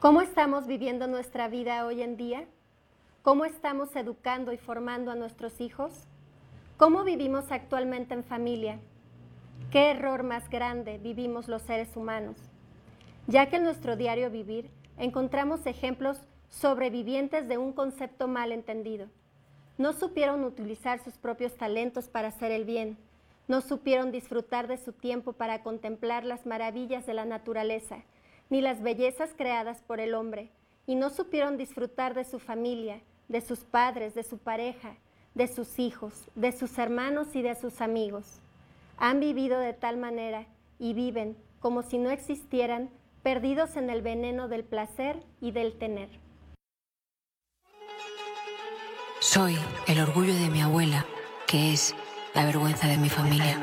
¿Cómo estamos viviendo nuestra vida hoy en día? ¿Cómo estamos educando y formando a nuestros hijos? ¿Cómo vivimos actualmente en familia? ¿Qué error más grande vivimos los seres humanos? Ya que en nuestro diario vivir encontramos ejemplos sobrevivientes de un concepto mal entendido. No supieron utilizar sus propios talentos para hacer el bien. No supieron disfrutar de su tiempo para contemplar las maravillas de la naturaleza, ni las bellezas creadas por el hombre, y no supieron disfrutar de su familia, de sus padres, de su pareja, de sus hijos, de sus hermanos y de sus amigos. Han vivido de tal manera y viven como si no existieran, perdidos en el veneno del placer y del tener. Soy el orgullo de mi abuela, que es la vergüenza de mi familia.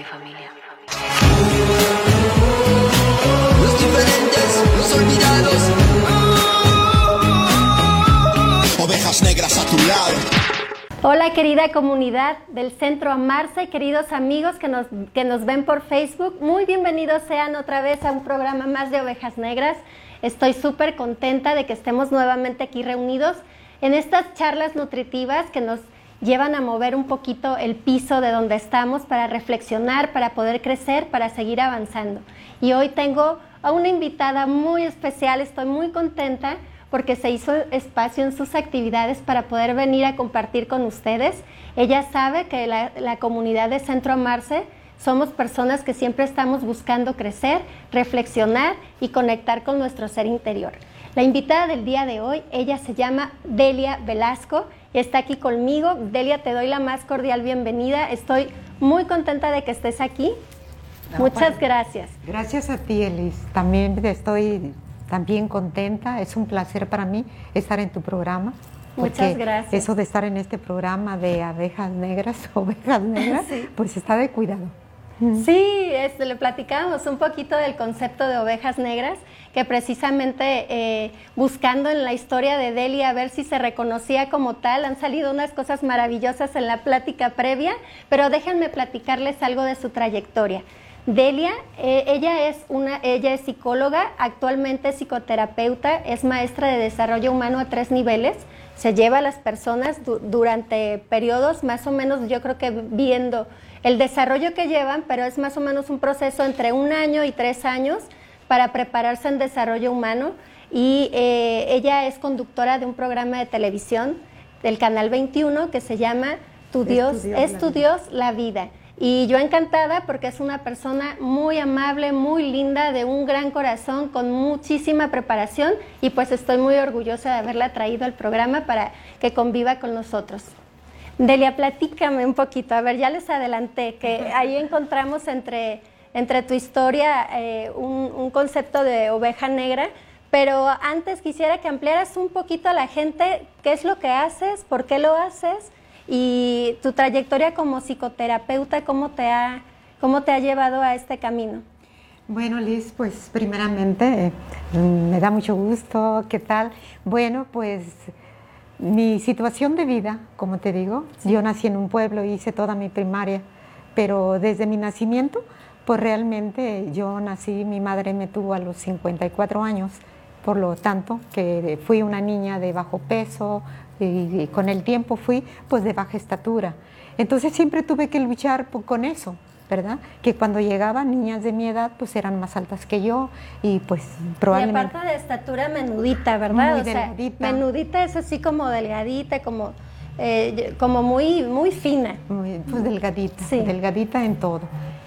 Olvidados. Ovejas negras a tu lado. Hola querida comunidad del Centro Amarse, queridos amigos que nos, que nos ven por Facebook, muy bienvenidos sean otra vez a un programa más de Ovejas Negras. Estoy súper contenta de que estemos nuevamente aquí reunidos en estas charlas nutritivas que nos llevan a mover un poquito el piso de donde estamos para reflexionar, para poder crecer, para seguir avanzando. Y hoy tengo a una invitada muy especial, estoy muy contenta porque se hizo espacio en sus actividades para poder venir a compartir con ustedes. Ella sabe que la, comunidad de Centro Amarse somos personas que siempre estamos buscando crecer, reflexionar y conectar con nuestro ser interior. La invitada del día de hoy, ella se llama Delia Velasco y está aquí conmigo. Delia, te doy la más cordial bienvenida. Estoy muy contenta de que estés aquí. Muchas gracias. Gracias a ti, Elis. También estoy también contenta. Es un placer para mí estar en tu programa. Muchas gracias. Eso de estar en este programa de abejas negras, ovejas negras, pues está de cuidado. Sí, este, le platicamos un poquito del concepto de ovejas negras, que precisamente eh, buscando en la historia de Delia a ver si se reconocía como tal, han salido unas cosas maravillosas en la plática previa, pero déjenme platicarles algo de su trayectoria. Delia, eh, ella, es una, ella es psicóloga, actualmente psicoterapeuta, es maestra de desarrollo humano a tres niveles, se lleva a las personas durante periodos más o menos, yo creo que viendo el desarrollo que llevan, pero es más o menos un proceso entre un año y tres años para prepararse en desarrollo humano. Y eh, ella es conductora de un programa de televisión del Canal 21 que se llama Tu Dios, es tu Dios la vida. Y yo encantada porque es una persona muy amable, muy linda, de un gran corazón, con muchísima preparación y pues estoy muy orgullosa de haberla traído al programa para que conviva con nosotros. Delia, platícame un poquito. A ver, ya les adelanté que ahí encontramos entre, entre tu historia eh, un, un concepto de oveja negra, pero antes quisiera que ampliaras un poquito a la gente qué es lo que haces, por qué lo haces y tu trayectoria como psicoterapeuta, ¿cómo te ha, cómo te ha llevado a este camino? Bueno, Liz, pues primeramente mm, me da mucho gusto. ¿Qué tal? Bueno, pues mi situación de vida, como te digo, yo nací en un pueblo, hice toda mi primaria, pero desde mi nacimiento, pues realmente yo nací, mi madre me tuvo a los 54 años, por lo tanto que fui una niña de bajo peso, y, con el tiempo fui pues de baja estatura. Entonces siempre tuve que luchar con eso, ¿verdad? Que cuando llegaban niñas de mi edad pues eran más altas que yo y pues probablemente... Y aparte de estatura menudita, ¿verdad? Muy delgadita. menudita es así como delgadita, como... Eh, como muy, muy fina. pues delgadita, delgadita en todo.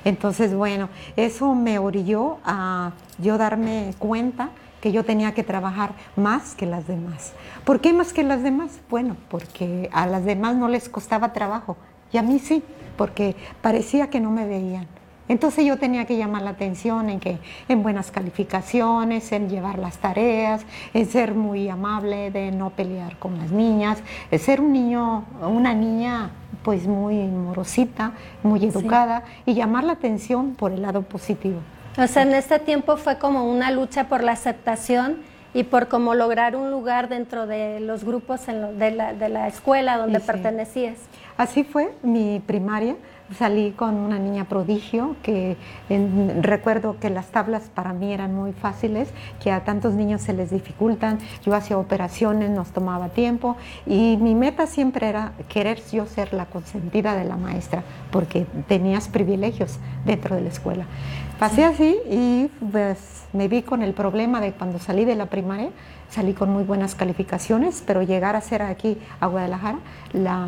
Entonces, bueno, eso me orilló a yo darme cuenta que yo tenía que trabajar más que las demás. ¿Por qué más que las demás? Bueno, porque a las demás no les costaba trabajo y a mí sí, porque parecía que no me veían. Entonces yo tenía que llamar la atención en que en buenas calificaciones, en llevar las tareas, en ser muy amable, de no pelear con las niñas, en ser un niño, una niña pues muy morosita, muy educada y llamar la atención por el lado positivo. O sea, en este tiempo fue como una lucha por la aceptación y por cómo lograr un lugar dentro de los grupos de, la, escuela donde pertenecías. Así fue mi primaria. salí con una niña prodigio, que recuerdo que las tablas para mí eran muy fáciles, que a tantos niños se les dificultan, yo hacía operaciones, nos tomaba tiempo y mi meta siempre era querer yo ser la consentida de la maestra, porque tenías privilegios dentro de la escuela. Pasé así y pues me vi con el problema de cuando salí de la primaria, salí con muy buenas calificaciones, pero llegar a ser aquí a Guadalajara, la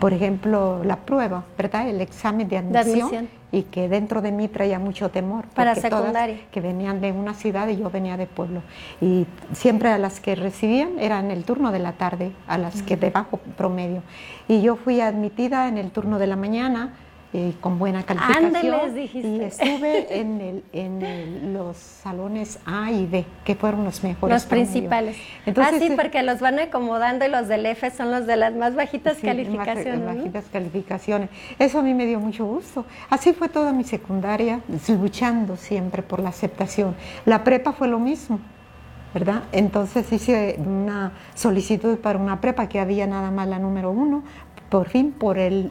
por ejemplo, la prueba, ¿verdad? El examen de admisión, y que dentro de mí traía mucho temor. Para secundaria. que venían de una ciudad y yo venía de pueblo. Y siempre a las que recibían eran el turno de la tarde, a las que de bajo promedio. Y yo fui admitida en el turno de la mañana eh, con buena calificación. dijiste. Y estuve en, el, en los salones A y B, que fueron los mejores. Los principales. Entonces, ah, sí, porque los van acomodando y los del F son los de las más bajitas calificaciones. Más, bajitas calificaciones. Eso a mí me dio mucho gusto. Así fue toda mi secundaria, luchando siempre por la aceptación. La prepa fue lo mismo. ¿verdad? Entonces hice una solicitud para una prepa que había nada más la número uno, por fin por el,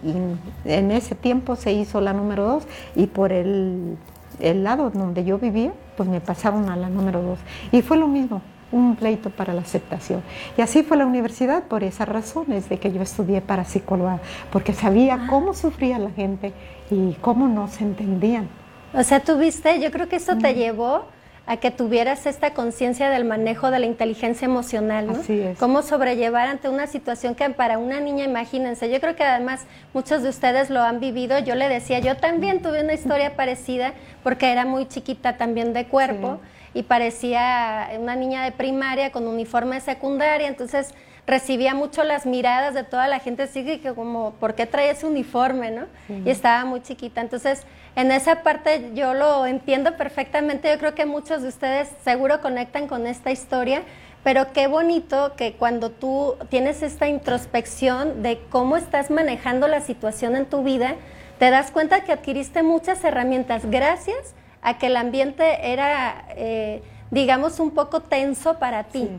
en ese tiempo se hizo la número dos y por el, el lado donde yo vivía, pues me pasaron a la número dos. Y fue lo mismo, un pleito para la aceptación. Y así fue la universidad por esas razones de que yo estudié para psicóloga, porque sabía ah. cómo sufría la gente y cómo no se entendían. O sea, tuviste, yo creo que eso te llevó a que tuvieras esta conciencia del manejo de la inteligencia emocional, ¿no? Así es. Cómo sobrellevar ante una situación que para una niña, imagínense, yo creo que además muchos de ustedes lo han vivido, yo le decía, yo también tuve una historia parecida porque era muy chiquita también de cuerpo y parecía una niña de primaria con uniforme de secundaria, entonces recibía mucho las miradas de toda la gente, así que como, ¿por qué trae ese uniforme, no? Y estaba muy chiquita. Entonces, en esa parte yo lo entiendo perfectamente. Yo creo que muchos de ustedes seguro conectan con esta historia, pero qué bonito que cuando tú tienes esta introspección de cómo estás manejando la situación en tu vida, te das cuenta que adquiriste muchas herramientas gracias a que el ambiente era, eh, digamos, un poco tenso para ti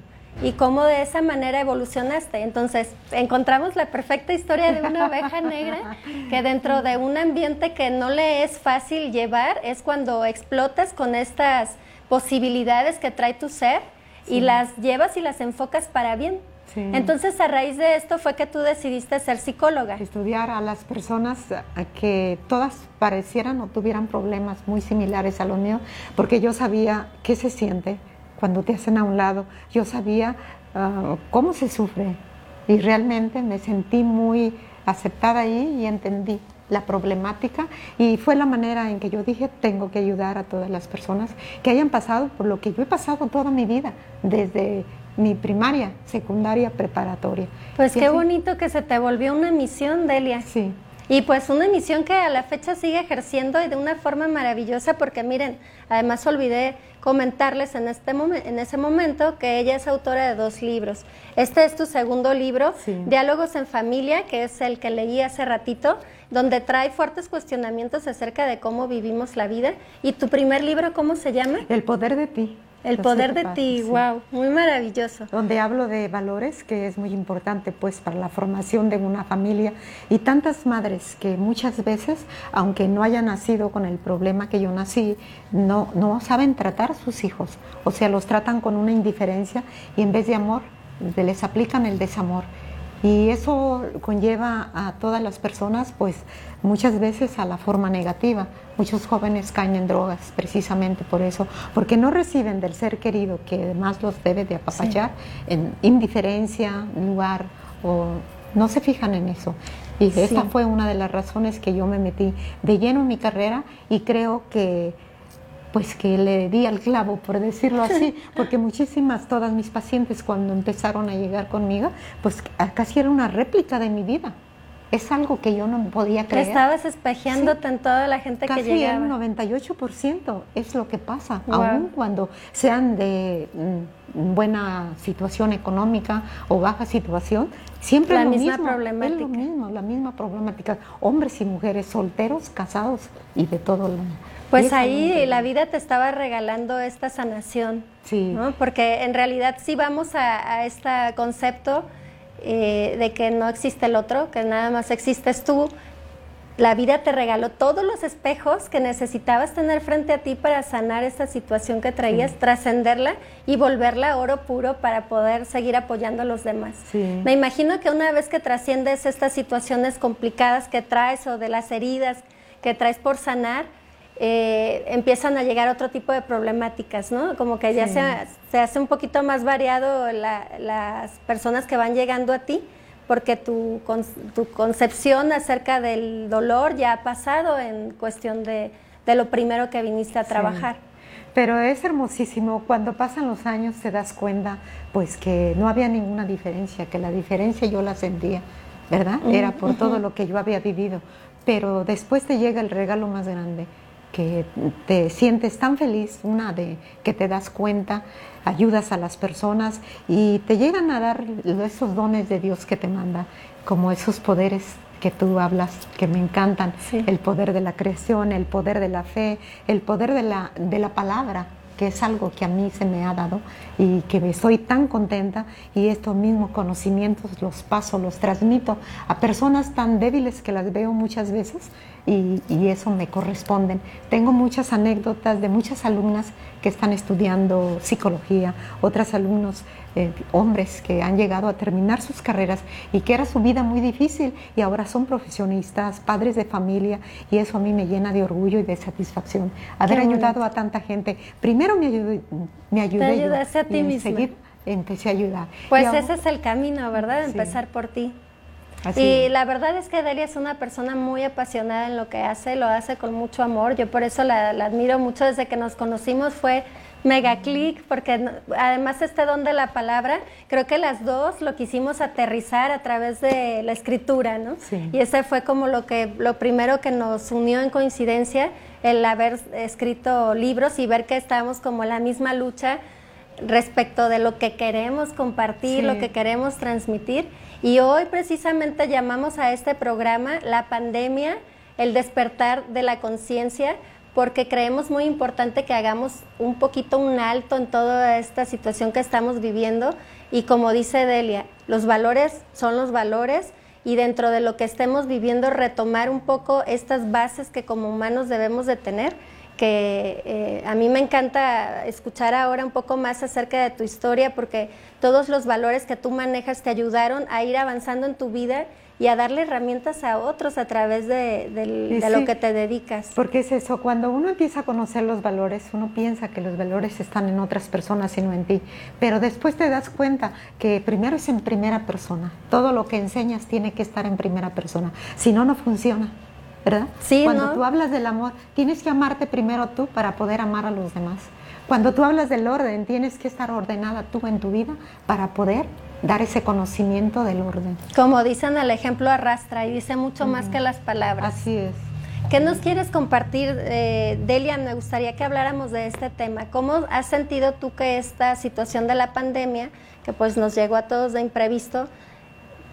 y cómo de esa manera evolucionaste. Entonces, encontramos la perfecta historia de una oveja negra que dentro de un ambiente que no le es fácil llevar es cuando explotas con estas posibilidades que trae tu ser y las llevas y las enfocas para bien. Entonces, a raíz de esto fue que tú decidiste ser psicóloga. Estudiar a las personas que todas parecieran o tuvieran problemas muy similares a los míos, porque yo sabía qué se siente, cuando te hacen a un lado. Yo sabía ah, cómo se sufre y realmente me sentí muy aceptada ahí y entendí la problemática y fue la manera en que yo dije tengo que ayudar a todas las personas que hayan pasado por lo que yo he pasado toda mi vida, desde mi primaria, secundaria, preparatoria. Pues qué bonito que se te volvió una misión, Delia. Sí. Y pues una misión que a la fecha sigue ejerciendo y de una forma maravillosa porque miren, además olvidé comentarles en, este en ese momento que ella es autora de dos libros. Este es tu segundo libro, Diálogos en Familia, que es el que leí hace ratito, donde trae fuertes cuestionamientos acerca de cómo vivimos la vida. ¿Y tu primer libro cómo se llama? El poder de ti. El poder de ti, wow, muy maravilloso. Donde hablo de valores, que es muy importante pues para la formación de una familia y tantas madres que muchas veces, aunque no hayan nacido con el problema que yo nací, no, no saben tratar a sus hijos, o sea, los tratan con una indiferencia y en vez de amor les aplican el desamor. Y eso conlleva a todas las personas, pues muchas veces a la forma negativa. Muchos jóvenes caen en drogas precisamente por eso, porque no reciben del ser querido que además los debe de apapachar en indiferencia, lugar o no se fijan en eso. Y esa fue una de las razones que yo me metí de lleno en mi carrera y creo que pues que le di al clavo, por decirlo así, porque muchísimas, todas mis pacientes cuando empezaron a llegar conmigo, pues casi era una réplica de mi vida. Es algo que yo no podía creer. Estabas espejeándote en toda la gente que llegaba. Casi el 98% es lo que pasa, aun cuando sean de mm, buena situación económica o baja situación, siempre la lo misma mismo, problemática. Es lo mismo, la misma problemática. Hombres y mujeres, solteros, casados y de todo lo pues ahí la vida te estaba regalando esta sanación, sí. ¿no? porque en realidad sí vamos a, este concepto eh, de que no existe el otro, que nada más existes tú, la vida te regaló todos los espejos que necesitabas tener frente a ti para sanar esta situación que traías, trascenderla y volverla oro puro para poder seguir apoyando a los demás. Me imagino que una vez que trasciendes estas situaciones complicadas que traes o de las heridas que traes por sanar, eh, empiezan a llegar otro tipo de problemáticas, ¿no? Como que ya se, hace un poquito más variado las personas que van llegando a ti porque tu, tu concepción acerca del dolor ya ha pasado en cuestión de, lo primero que viniste a trabajar. Pero es hermosísimo, cuando pasan los años te das cuenta pues que no había ninguna diferencia, que la diferencia yo la sentía, ¿verdad? Era por todo lo que yo había vivido. Pero después te llega el regalo más grande, que te sientes tan feliz, una de que te das cuenta, ayudas a las personas y te llegan a dar esos dones de Dios que te manda, como esos poderes que tú hablas, que me encantan, el poder de la creación, el poder de la fe, el poder de la, de la palabra, que es algo que a mí se me ha dado y que estoy tan contenta y estos mismos conocimientos los paso, los transmito a personas tan débiles que las veo muchas veces y, y eso me corresponden. Tengo muchas anécdotas de muchas alumnas que están estudiando psicología, otras alumnos eh, hombres que han llegado a terminar sus carreras y que era su vida muy difícil y ahora son profesionistas, padres de familia y eso a mí me llena de orgullo y de satisfacción. Haber ayudado a tanta gente. Primero me ayudé, me ayudé yo, a ti y Seguir, empecé a ayudar. Pues ese es el camino, ¿verdad? Empezar por ti. Y la verdad es que Delia es una persona muy apasionada en lo que hace, lo hace con mucho amor. Yo por eso la, la admiro mucho desde que nos conocimos. Fue mega click, porque además este don de la palabra, creo que las dos lo quisimos aterrizar a través de la escritura, ¿no? Y ese fue como lo que lo primero que nos unió en coincidencia, el haber escrito libros y ver que estábamos como en la misma lucha respecto de lo que queremos compartir, lo que queremos transmitir. Y hoy precisamente llamamos a este programa La pandemia, el despertar de la conciencia, porque creemos muy importante que hagamos un poquito un alto en toda esta situación que estamos viviendo. Y como dice Delia, los valores son los valores y dentro de lo que estemos viviendo retomar un poco estas bases que como humanos debemos de tener, que eh, a mí me encanta escuchar ahora un poco más acerca de tu historia porque todos los valores que tú manejas te ayudaron a ir avanzando en tu vida y a darle herramientas a otros a través de, lo que te dedicas. Porque es eso, cuando uno empieza a conocer los valores, uno piensa que los valores están en otras personas y no en ti, pero después te das cuenta que primero es en primera persona, todo lo que enseñas tiene que estar en primera persona, si no, no funciona. ¿Verdad? Sí, Cuando tú hablas del amor, tienes que amarte primero tú para poder amar a los demás. Cuando tú hablas del orden, tienes que estar ordenada tú en tu vida para poder dar ese conocimiento del orden. Como dicen, el ejemplo arrastra y dice mucho más que las palabras. Así es. ¿Qué nos quieres compartir, eh, Delia? Me gustaría que habláramos de este tema. ¿Cómo has sentido tú que esta situación de la pandemia, que pues nos llegó a todos de imprevisto,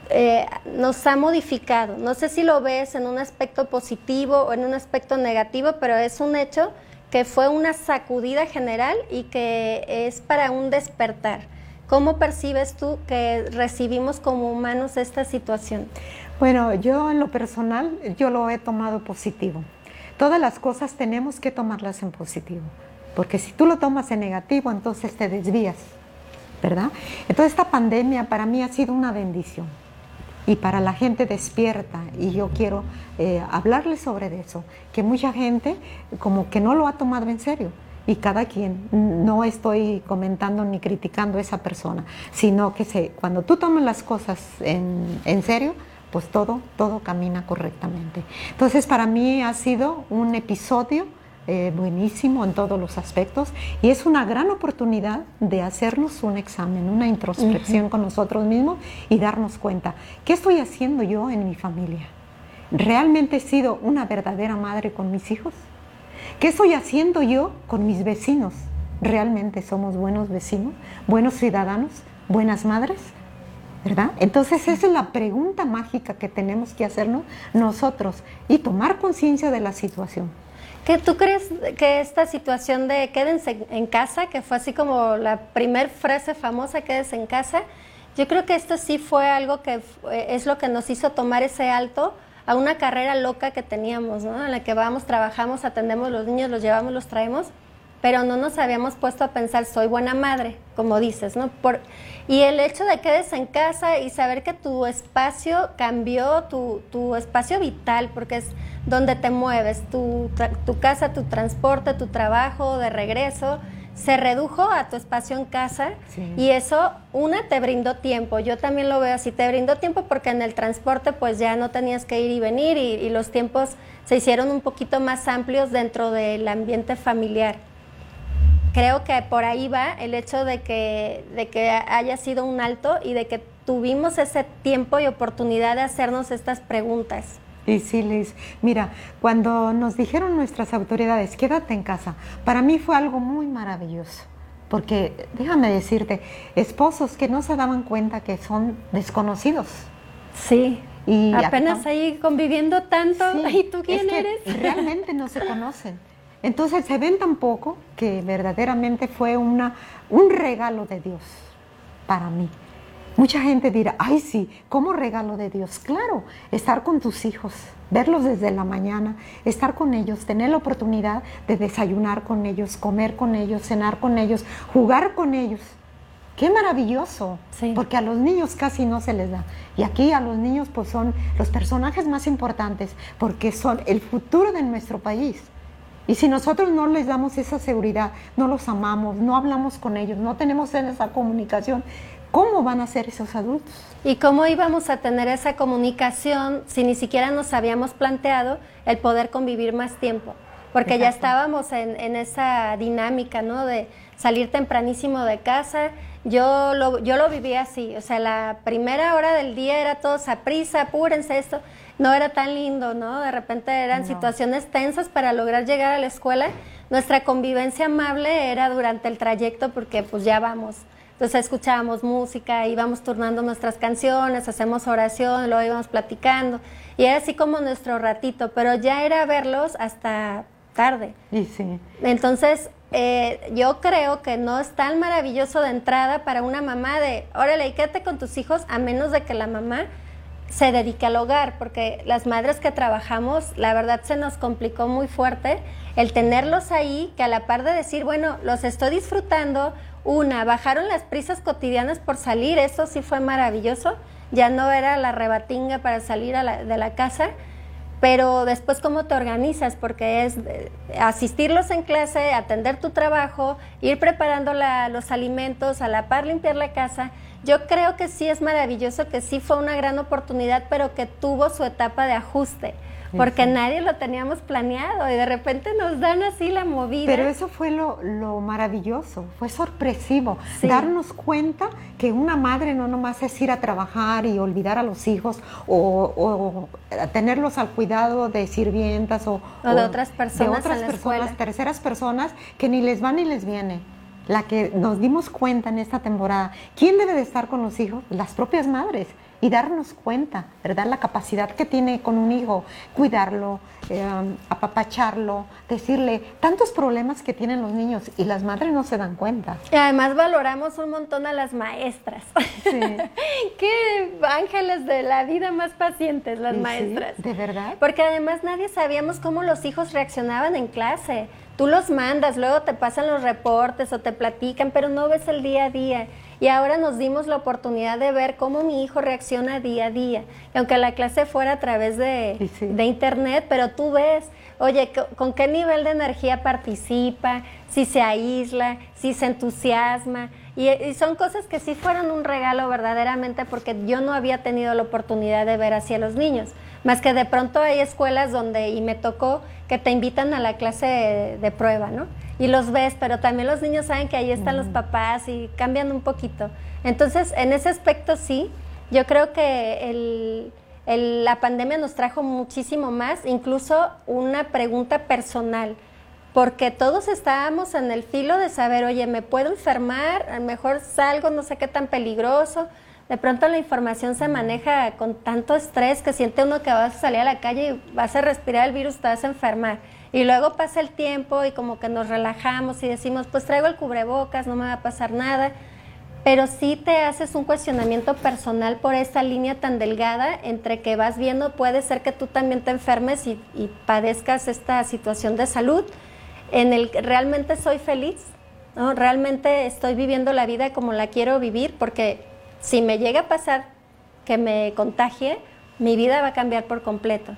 eh, nos ha modificado? No sé si lo ves en un aspecto positivo o en un aspecto negativo, pero es un hecho que fue una sacudida general y que es para un despertar. ¿Cómo percibes tú que recibimos como humanos esta situación? Bueno, yo en lo personal, yo lo he tomado positivo. Todas las cosas tenemos que tomarlas en positivo, porque si tú lo tomas en negativo, entonces te desvías, ¿verdad? Entonces esta pandemia para mí ha sido una bendición y para la gente despierta, y yo quiero eh, hablarles sobre eso, que mucha gente como que no lo ha tomado en serio y cada quien. No estoy comentando ni criticando a esa persona, sino que se, cuando tú tomas las cosas en, en serio, pues todo, todo camina correctamente. Entonces para mí ha sido un episodio eh, buenísimo en todos los aspectos y es una gran oportunidad de hacernos un examen, una introspección con nosotros mismos y darnos cuenta, ¿qué estoy haciendo yo en mi familia? ¿Realmente he sido una verdadera madre con mis hijos? ¿Qué estoy haciendo yo con mis vecinos? ¿Realmente somos buenos vecinos, buenos ciudadanos, buenas madres? ¿Verdad? Entonces esa es la pregunta mágica que tenemos que hacernos nosotros y tomar conciencia de la situación. ¿Qué tú crees que esta situación de quédense en casa, que fue así como la primer frase famosa, quédense en casa, yo creo que esto sí fue algo que es lo que nos hizo tomar ese alto a una carrera loca que teníamos, ¿no? En la que vamos, trabajamos, atendemos los niños, los llevamos, los traemos, pero no nos habíamos puesto a pensar, soy buena madre, como dices, ¿no? Por, y el hecho de que quedes en casa y saber que tu espacio cambió, tu, tu espacio vital, porque es donde te mueves, tu, tu casa, tu transporte, tu trabajo de regreso, se redujo a tu espacio en casa y eso, una, te brindó tiempo. Yo también lo veo así, te brindó tiempo porque en el transporte pues ya no tenías que ir y venir y, los tiempos se hicieron un poquito más amplios dentro del ambiente familiar. Creo que por ahí va el hecho de que, de que haya sido un alto y de que tuvimos ese tiempo y oportunidad de hacernos estas preguntas. Y sí, Liz, mira, cuando nos dijeron nuestras autoridades, quédate en casa, para mí fue algo muy maravilloso. Porque déjame decirte, esposos que no se daban cuenta que son desconocidos. Sí. Y apenas ahí conviviendo tanto, ¿y tú quién eres? Realmente no se conocen. Entonces se ven tan poco que verdaderamente fue una, un regalo de Dios para mí. Mucha gente dirá, ay sí, ¿cómo regalo de Dios? Claro, estar con tus hijos, verlos desde la mañana, estar con ellos, tener la oportunidad de desayunar con ellos, comer con ellos, cenar con ellos, jugar con ellos. Qué maravilloso, porque a los niños casi no se les da. Y aquí a los niños pues son los personajes más importantes, porque son el futuro de nuestro país. Y si nosotros no les damos esa seguridad, no los amamos, no hablamos con ellos, no tenemos esa comunicación, ¿cómo van a ser esos adultos? ¿Y cómo íbamos a tener esa comunicación si ni siquiera nos habíamos planteado el poder convivir más tiempo? Porque ya estábamos en, esa dinámica, ¿no? De salir tempranísimo de casa. Yo lo, yo lo viví así, o sea, la primera hora del día era todos a prisa, apúrense esto. No era tan lindo, ¿no? De repente eran situaciones tensas para lograr llegar a la escuela. Nuestra convivencia amable era durante el trayecto porque pues ya vamos. Entonces escuchábamos música, íbamos turnando nuestras canciones, hacemos oración, luego íbamos platicando. Y era así como nuestro ratito, pero ya era verlos hasta tarde. Y sí. Entonces, eh, yo creo que no es tan maravilloso de entrada para una mamá de, órale, quédate con tus hijos, a menos de que la mamá se dedique al hogar, porque las madres que trabajamos, la verdad se nos complicó muy fuerte el tenerlos ahí, que a la par de decir, bueno, los estoy disfrutando, una, bajaron las prisas cotidianas por salir, eso sí fue maravilloso, ya no era la rebatinga para salir de la casa, pero después cómo te organizas, porque es eh, asistirlos en clase, atender tu trabajo, ir preparando los alimentos, a la par limpiar la casa. Yo creo que sí es maravilloso, que sí fue una gran oportunidad, pero que tuvo su etapa de ajuste porque nadie lo teníamos planeado y de repente nos dan así la movida. Pero eso fue lo, maravilloso, fue sorpresivo, darnos cuenta que una madre no nomás es ir a trabajar y olvidar a los hijos o, tenerlos al cuidado de sirvientas o, de otras personas, de otras personas, terceras personas que ni les va ni les viene la que nos dimos cuenta en esta temporada. ¿Quién debe de estar con los hijos? Las propias madres y darnos cuenta, ¿verdad? La capacidad que tiene con un hijo, cuidarlo, eh, apapacharlo, decirle tantos problemas que tienen los niños y las madres no se dan cuenta. Y además valoramos un montón a las maestras. Sí. Qué ángeles de la vida más pacientes las maestras. ¿De verdad? Porque además nadie sabíamos cómo los hijos reaccionaban en clase. Tú los mandas, luego te pasan los reportes o te platican, pero no ves el día a día. Y ahora nos dimos la oportunidad de ver cómo mi hijo reacciona día a día. Y aunque la clase fuera a través de, internet, pero tú ves, oye, con qué nivel de energía participa, si se aísla, si se entusiasma. Y, y, son cosas que sí fueron un regalo verdaderamente porque yo no había tenido la oportunidad de ver así a los niños. Más que de pronto hay escuelas donde, y me tocó, que te invitan a la clase de, prueba, ¿no? Y los ves, pero también los niños saben que ahí están los papás y cambian un poquito. Entonces, en ese aspecto sí, yo creo que la pandemia nos trajo muchísimo más, incluso una pregunta personal, porque todos estábamos en el filo de saber, oye, ¿me puedo enfermar? A lo mejor salgo, no sé qué tan peligroso, de pronto la información se maneja con tanto estrés que siente uno que vas a salir a la calle y vas a respirar el virus, te vas a enfermar. Y luego pasa el tiempo y como que nos relajamos y decimos, pues traigo el cubrebocas, no me va a pasar nada. pero sí te haces un cuestionamiento personal por esa línea tan delgada entre que vas viendo, puede ser que tú también te enfermes y, y padezcas esta situación de salud, en el que realmente soy feliz, ¿no? realmente estoy viviendo la vida como la quiero vivir, porque si me llega a pasar que me contagie, mi vida va a cambiar por completo.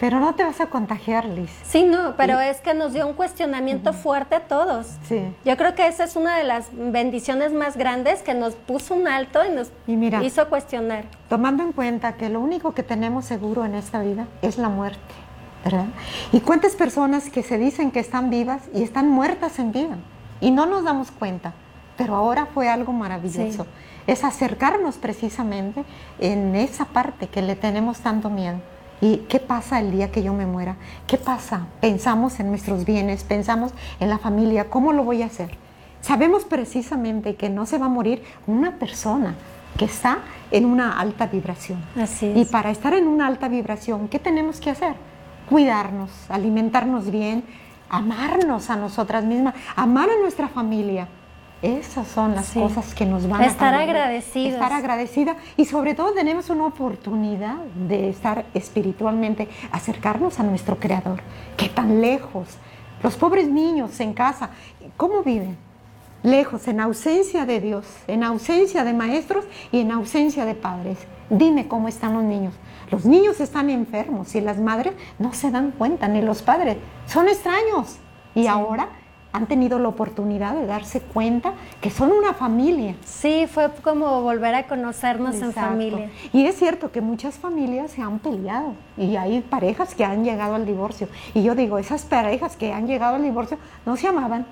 Pero no te vas a contagiar, Liz. Sí, no, pero es que nos dio un cuestionamiento fuerte a todos. Sí. Yo creo que esa es una de las bendiciones más grandes que nos puso un alto y nos Y mira. hizo cuestionar. Tomando en cuenta que lo único que tenemos seguro en esta vida es la muerte, ¿verdad? Y cuántas personas que se dicen que están vivas y están muertas en vida y no nos damos cuenta, pero ahora fue algo maravilloso. Es acercarnos precisamente en esa parte que le tenemos tanto miedo. ¿Y qué pasa el día que yo me muera? ¿Qué pasa? Pensamos en nuestros bienes, pensamos en la familia, ¿cómo lo voy a hacer? Sabemos precisamente que no se va a morir una persona que está en una alta vibración. Así Y es. para estar en una alta vibración, ¿qué tenemos que hacer? Cuidarnos, alimentarnos bien, amarnos a nosotras mismas, amar a nuestra familia. Esas son las Sí. cosas que nos van a Estar agradecidos. Estar agradecida y sobre todo tenemos una oportunidad de estar espiritualmente, acercarnos a nuestro Creador. ¿Qué tan lejos? Los pobres niños en casa, ¿cómo viven? Lejos, en ausencia de Dios, en ausencia de maestros y en ausencia de padres. Dime cómo están los niños. Los niños están enfermos y las madres no se dan cuenta, ni los padres. Son extraños. Y ahora han tenido la oportunidad de darse cuenta que son una familia. Sí, fue como volver a conocernos en Exacto. familia. Y es cierto que muchas familias se han peleado y hay parejas que han llegado al divorcio. Y yo digo, esas parejas que han llegado al divorcio no se amaban.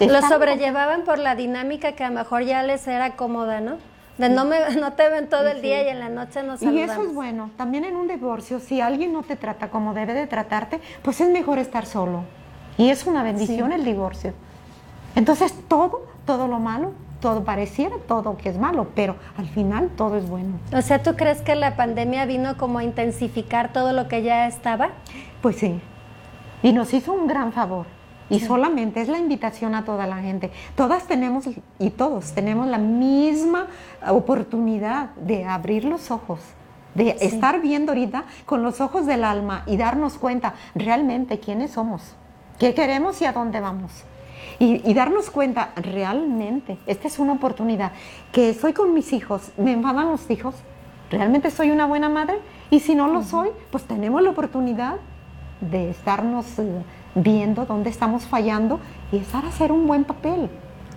Lo sobrellevaban por la dinámica que a lo mejor ya les era cómoda, ¿no? De no, me, no te ven todo el día y en la noche nos Y saludamos. eso es bueno. También en un divorcio, si alguien no te trata como debe de tratarte, pues es mejor estar solo. Y es una bendición el divorcio. Entonces todo, todo lo malo, todo pareciera, todo que es malo, pero al final todo es bueno. O sea, ¿tú crees que la pandemia vino como a intensificar todo lo que ya estaba? Pues sí. Y nos hizo un gran favor. Y solamente es la invitación a toda la gente. Todas tenemos y todos tenemos la misma oportunidad de abrir los ojos, de estar viendo ahorita con los ojos del alma y darnos cuenta realmente quiénes somos, qué queremos y a dónde vamos. Y, y darnos cuenta realmente, esta es una oportunidad, que estoy con mis hijos, me enfadan los hijos, realmente soy una buena madre y si no lo soy, pues tenemos la oportunidad de estarnos eh, viendo dónde estamos fallando y estar a hacer un buen papel.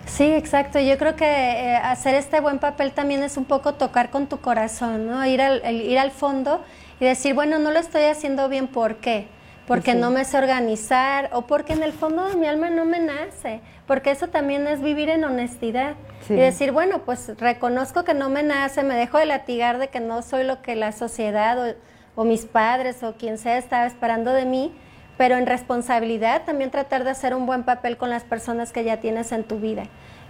Sí, exacto. Yo creo que eh, hacer este buen papel también es un poco tocar con tu corazón, ¿no? Ir al, el- ir al fondo y decir, bueno, no lo estoy haciendo bien, ¿por qué? Porque Sí. no me sé organizar o porque en el fondo de mi alma no me nace. Porque eso también es vivir en honestidad. Sí. Y decir, bueno, pues reconozco que no me nace, me dejo de latigar de que no soy lo que la sociedad o, o mis padres o quien sea estaba esperando de mí, pero en responsabilidad también tratar de hacer un buen papel con las personas que ya tienes en tu vida.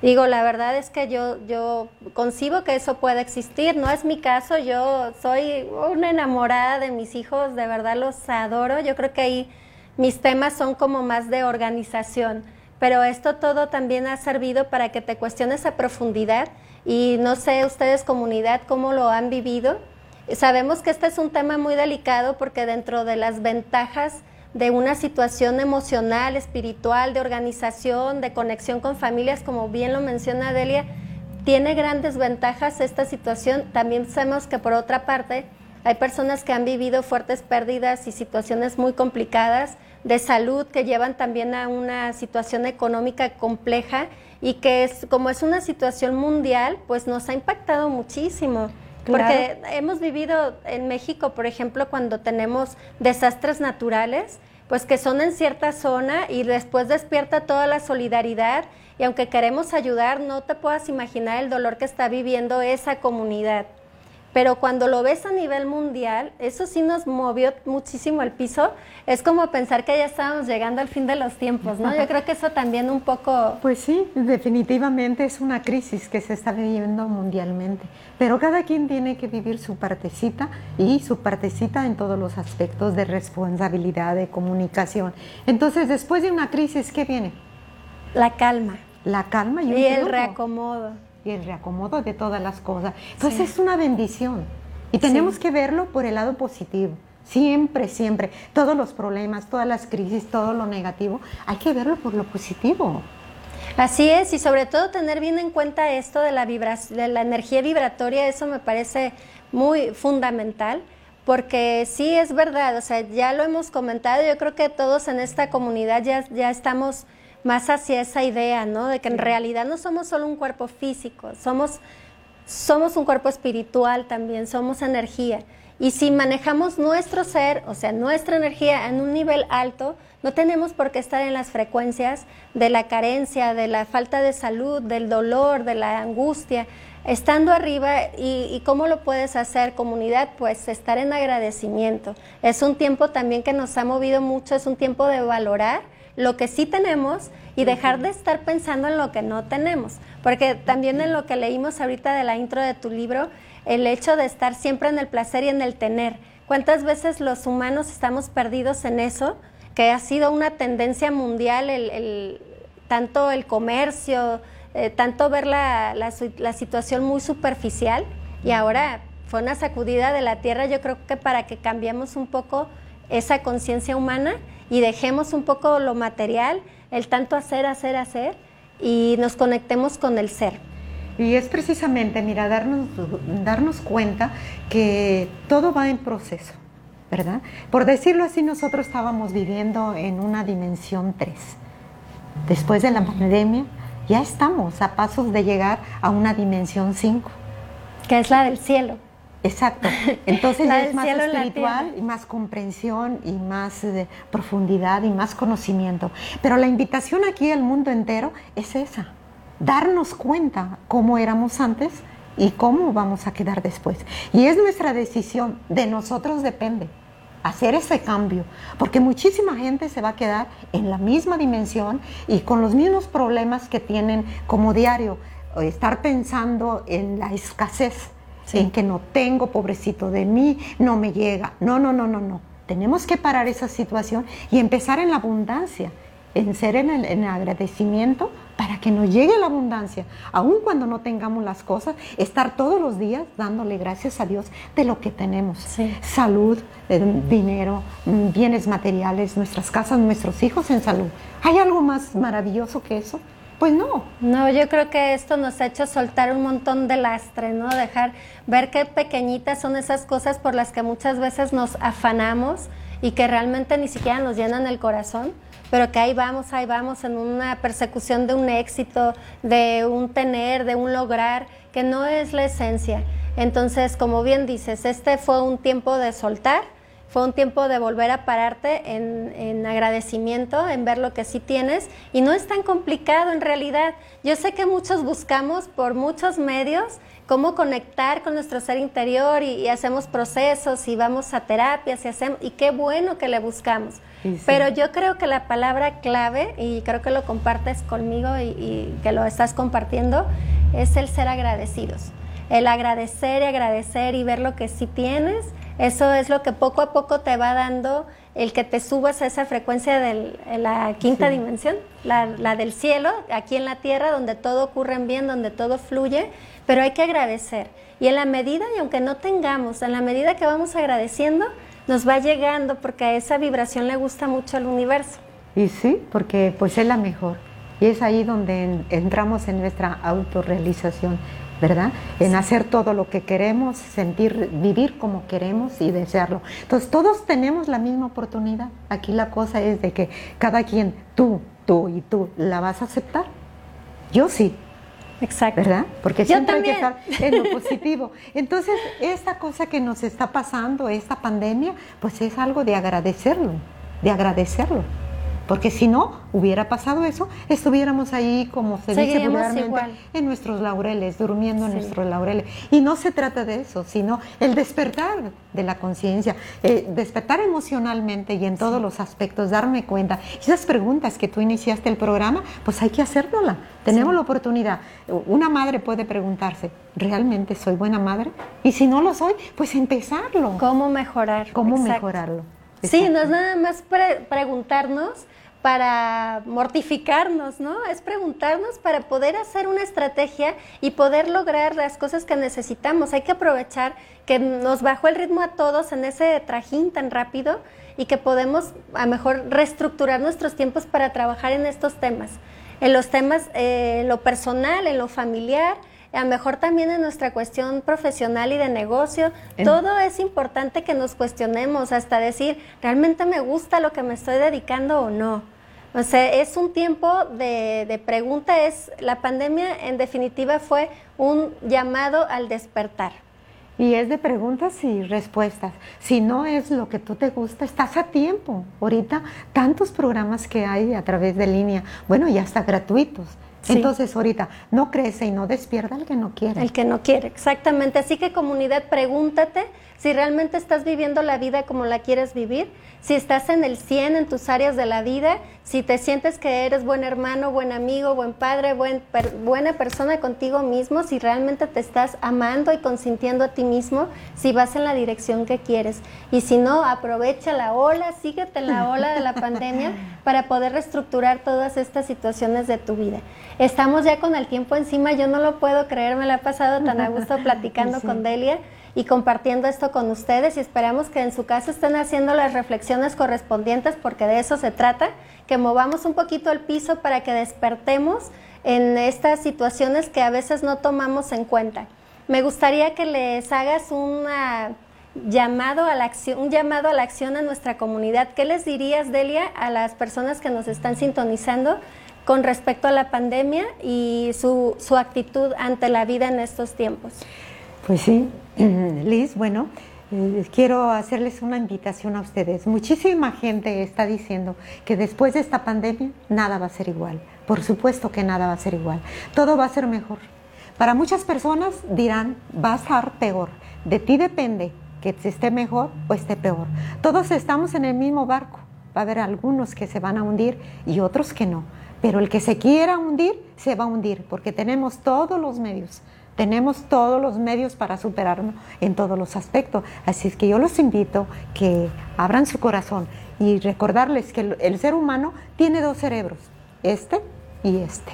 Digo, la verdad es que yo, yo concibo que eso puede existir, no es mi caso, yo soy una enamorada de mis hijos, de verdad los adoro, yo creo que ahí mis temas son como más de organización, pero esto todo también ha servido para que te cuestiones a profundidad y no sé ustedes comunidad cómo lo han vivido. Sabemos que este es un tema muy delicado porque dentro de las ventajas de una situación emocional, espiritual, de organización, de conexión con familias, como bien lo menciona Delia, tiene grandes ventajas esta situación. También sabemos que por otra parte hay personas que han vivido fuertes pérdidas y situaciones muy complicadas de salud que llevan también a una situación económica compleja y que como es una situación mundial, pues nos ha impactado muchísimo. Porque hemos vivido en México, por ejemplo, cuando tenemos desastres naturales, pues que son en cierta zona y después despierta toda la solidaridad y aunque queremos ayudar, no te puedas imaginar el dolor que está viviendo esa comunidad. Pero cuando lo ves a nivel mundial, eso sí nos movió muchísimo el piso. Es como pensar que ya estábamos llegando al fin de los tiempos, ¿no? Yo creo que eso también un poco Pues sí, definitivamente es una crisis que se está viviendo mundialmente, pero cada quien tiene que vivir su partecita y su partecita en todos los aspectos de responsabilidad, de comunicación. Entonces, después de una crisis, ¿qué viene? la calma. la calma y, y el reacomodo. Y el reacomodo de todas las cosas. Entonces es una bendición. Y tenemos que verlo por el lado positivo. Siempre, siempre. Todos los problemas, todas las crisis, todo lo negativo, hay que verlo por lo positivo. Así es, y sobre todo tener bien en cuenta esto de la, de la energía vibratoria, eso me parece muy fundamental, porque sí es verdad, o sea, ya lo hemos comentado, yo creo que todos en esta comunidad ya, ya estamos más hacia esa idea, ¿no? De que en realidad no somos solo un cuerpo físico, somos, somos un cuerpo espiritual también, somos energía. Y si manejamos nuestro ser, o sea, nuestra energía en un nivel alto, no tenemos por qué estar en las frecuencias de la carencia, de la falta de salud, del dolor, de la angustia. Estando arriba, ¿y, cómo lo puedes hacer, comunidad? Pues estar en agradecimiento. Es un tiempo también que nos ha movido mucho, es un tiempo de valorar lo que sí tenemos y dejar de estar pensando en lo que no tenemos. Porque también en lo que leímos ahorita de la intro de tu libro, el hecho de estar siempre en el placer y en el tener. ¿Cuántas veces los humanos estamos perdidos en eso? que ha sido una tendencia mundial, el, tanto el comercio, eh, tanto ver la, la, situación muy superficial y ahora fue una sacudida de la tierra, yo creo que para que cambiemos un poco esa conciencia humana y dejemos un poco lo material, el tanto hacer, hacer, hacer y nos conectemos con el ser. Y es precisamente, mira, darnos, darnos cuenta que todo va en proceso. ¿verdad? Por decirlo así, nosotros estábamos viviendo en una dimensión 3. Después de la pandemia, ya estamos a pasos de llegar a una dimensión 5. Que es la del cielo. Exacto. Entonces ya es más espiritual y más comprensión y más eh, profundidad y más conocimiento. Pero la invitación aquí al mundo entero es esa. Darnos cuenta cómo éramos antes y cómo vamos a quedar después. Y es nuestra decisión, de nosotros depende hacer ese cambio, porque muchísima gente se va a quedar en la misma dimensión y con los mismos problemas que tienen como diario, estar pensando en la escasez, en que no tengo, pobrecito de mí, no me llega. No, no, no, no, no. Tenemos que parar esa situación y empezar en la abundancia en ser en el, agradecimiento para que nos llegue la abundancia, aun cuando no tengamos las cosas, estar todos los días dándole gracias a Dios de lo que tenemos. Salud, eh, dinero, mm, bienes materiales, nuestras casas, nuestros hijos en salud. ¿Hay algo más maravilloso que eso? Pues no. No, yo creo que esto nos ha hecho soltar un montón de lastre, ¿no? Dejar ver qué pequeñitas son esas cosas por las que muchas veces nos afanamos y que realmente ni siquiera nos llenan el corazón pero que ahí vamos, ahí vamos en una persecución de un éxito, de un tener, de un lograr, que no es la esencia. Entonces, como bien dices, este fue un tiempo de soltar, fue un tiempo de volver a pararte en, agradecimiento, en ver lo que sí tienes y no es tan complicado en realidad. Yo sé que muchos buscamos por muchos medios cómo conectar con nuestro ser interior y, hacemos procesos y vamos a terapias y hacemos y qué bueno que le buscamos. Pero yo creo que la palabra clave, y creo que lo compartes conmigo y, que lo estás compartiendo, es el ser agradecidos. El agradecer y agradecer y ver lo que sí tienes, eso es lo que poco a poco te va dando el que te subas a esa frecuencia de la quinta dimensión, la, la, del cielo, aquí en la tierra, donde todo ocurre en bien, donde todo fluye, pero hay que agradecer. Y en la medida, y aunque no tengamos, en la medida que vamos agradeciendo, nos va llegando porque a esa vibración le gusta mucho al universo. Y sí, porque pues es la mejor. Y es ahí donde entramos en nuestra autorrealización, ¿verdad? En hacer todo lo que queremos, sentir, vivir como queremos y desearlo. Entonces todos tenemos la misma oportunidad. Aquí la cosa es de que cada quien, tú, tú y tú, la vas a aceptar. Yo sí, Exacto. ¿Verdad? Porque siempre hay que estar en lo positivo. Entonces, esta cosa que nos está pasando, esta pandemia, pues es algo de agradecerlo, de agradecerlo. Porque si no hubiera pasado eso, estuviéramos ahí, como se dice vulgarmente, en nuestros laureles, durmiendo en nuestros laureles. Y no se trata de eso, sino el despertar de la conciencia, eh, despertar emocionalmente y en todos los aspectos, darme cuenta. Esas preguntas que tú iniciaste el programa, pues hay que hacérnosla. Tenemos la oportunidad. Una madre puede preguntarse, ¿realmente soy buena madre? Y si no lo soy, pues empezarlo. ¿Cómo mejorar? ¿Cómo mejorarlo? Sí, no es nada más preguntarnos para mortificarnos, ¿no? Es preguntarnos para poder hacer una estrategia y poder lograr las cosas que necesitamos. Hay que aprovechar que nos bajó el ritmo a todos en ese trajín tan rápido y que podemos a mejor reestructurar nuestros tiempos para trabajar en estos temas. En los temas, eh, en lo personal, en lo familiar, a lo mejor también en nuestra cuestión profesional y de negocio. Todo es importante que nos cuestionemos hasta decir, ¿realmente me gusta lo que me estoy dedicando o no? O sea, es un tiempo de, de pregunta, es la pandemia en definitiva fue un llamado al despertar. Y es de preguntas y respuestas. Si no es lo que tú te gusta, estás a tiempo. Ahorita tantos programas que hay a través de línea, bueno, ya está gratuitos. Entonces ahorita no crece y no despierta el que no quiere. El que no quiere, exactamente. Así que comunidad, pregúntate si realmente estás viviendo la vida como la quieres vivir, si estás en el 100 en tus áreas de la vida, si te sientes que eres buen hermano, buen amigo, buen padre, buen, buena persona contigo mismo, si realmente te estás amando y consintiendo a ti mismo, si vas en la dirección que quieres. Y si no, aprovecha la ola, síguete la ola de la pandemia para poder reestructurar todas estas situaciones de tu vida. Estamos ya con el tiempo encima, yo no lo puedo creer, me la he pasado tan a gusto platicando con Delia y compartiendo esto con ustedes y esperamos que en su casa estén haciendo las reflexiones correspondientes porque de eso se trata, que movamos un poquito el piso para que despertemos en estas situaciones que a veces no tomamos en cuenta. Me gustaría que les hagas una llamado a la acción, un llamado a la acción a nuestra comunidad. ¿Qué les dirías, Delia, a las personas que nos están sintonizando con respecto a la pandemia y su, su actitud ante la vida en estos tiempos? Pues sí, Liz, bueno, eh, quiero hacerles una invitación a ustedes. Muchísima gente está diciendo que después de esta pandemia nada va a ser igual. Por supuesto que nada va a ser igual. Todo va a ser mejor. Para muchas personas dirán, va a ser peor. De ti depende que esté mejor o esté peor. Todos estamos en el mismo barco. Va a haber algunos que se van a hundir y otros que no. Pero el que se quiera hundir, se va a hundir, porque tenemos todos los medios tenemos todos los medios para superarnos en todos los aspectos. Así es que yo los invito que abran su corazón y recordarles que el, ser humano tiene dos cerebros, este y este.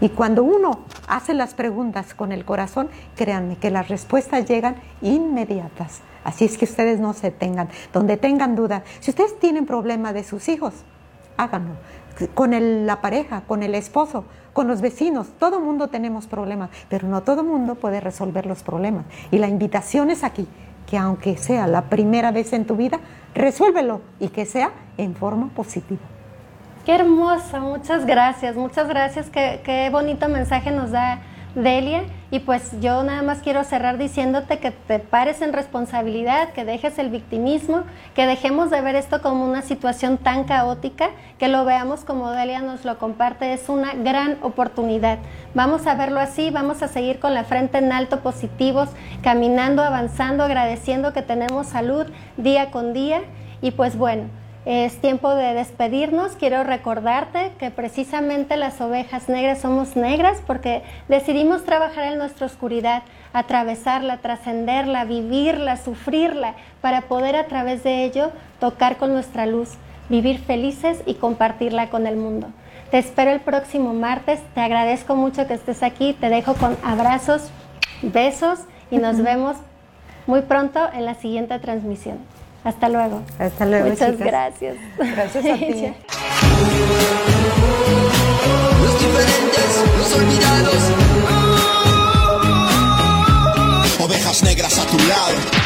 Y cuando uno hace las preguntas con el corazón, créanme que las respuestas llegan inmediatas. Así es que ustedes no se tengan, donde tengan duda. Si ustedes tienen problema de sus hijos, háganlo con la pareja, con el esposo, con los vecinos. Todo mundo tenemos problemas, pero no todo mundo puede resolver los problemas. Y la invitación es aquí, que aunque sea la primera vez en tu vida, resuélvelo y que sea en forma positiva. Qué hermosa, muchas gracias, muchas gracias, qué, qué bonito mensaje nos da Delia. Y pues yo nada más quiero cerrar diciéndote que te pares en responsabilidad, que dejes el victimismo, que dejemos de ver esto como una situación tan caótica, que lo veamos como Delia nos lo comparte, es una gran oportunidad. Vamos a verlo así, vamos a seguir con la frente en alto, positivos, caminando, avanzando, agradeciendo que tenemos salud día con día. Y pues bueno, es tiempo de despedirnos. Quiero recordarte que precisamente las ovejas negras somos negras porque decidimos trabajar en nuestra oscuridad, atravesarla, trascenderla, vivirla, sufrirla, para poder a través de ello tocar con nuestra luz, vivir felices y compartirla con el mundo. Te espero el próximo martes. Te agradezco mucho que estés aquí. Te dejo con abrazos, besos y nos vemos muy pronto en la siguiente transmisión. Hasta luego. Hasta luego. Muchas gracias. Gracias a ti. Los diferentes, los olvidados. Ovejas negras a tu lado.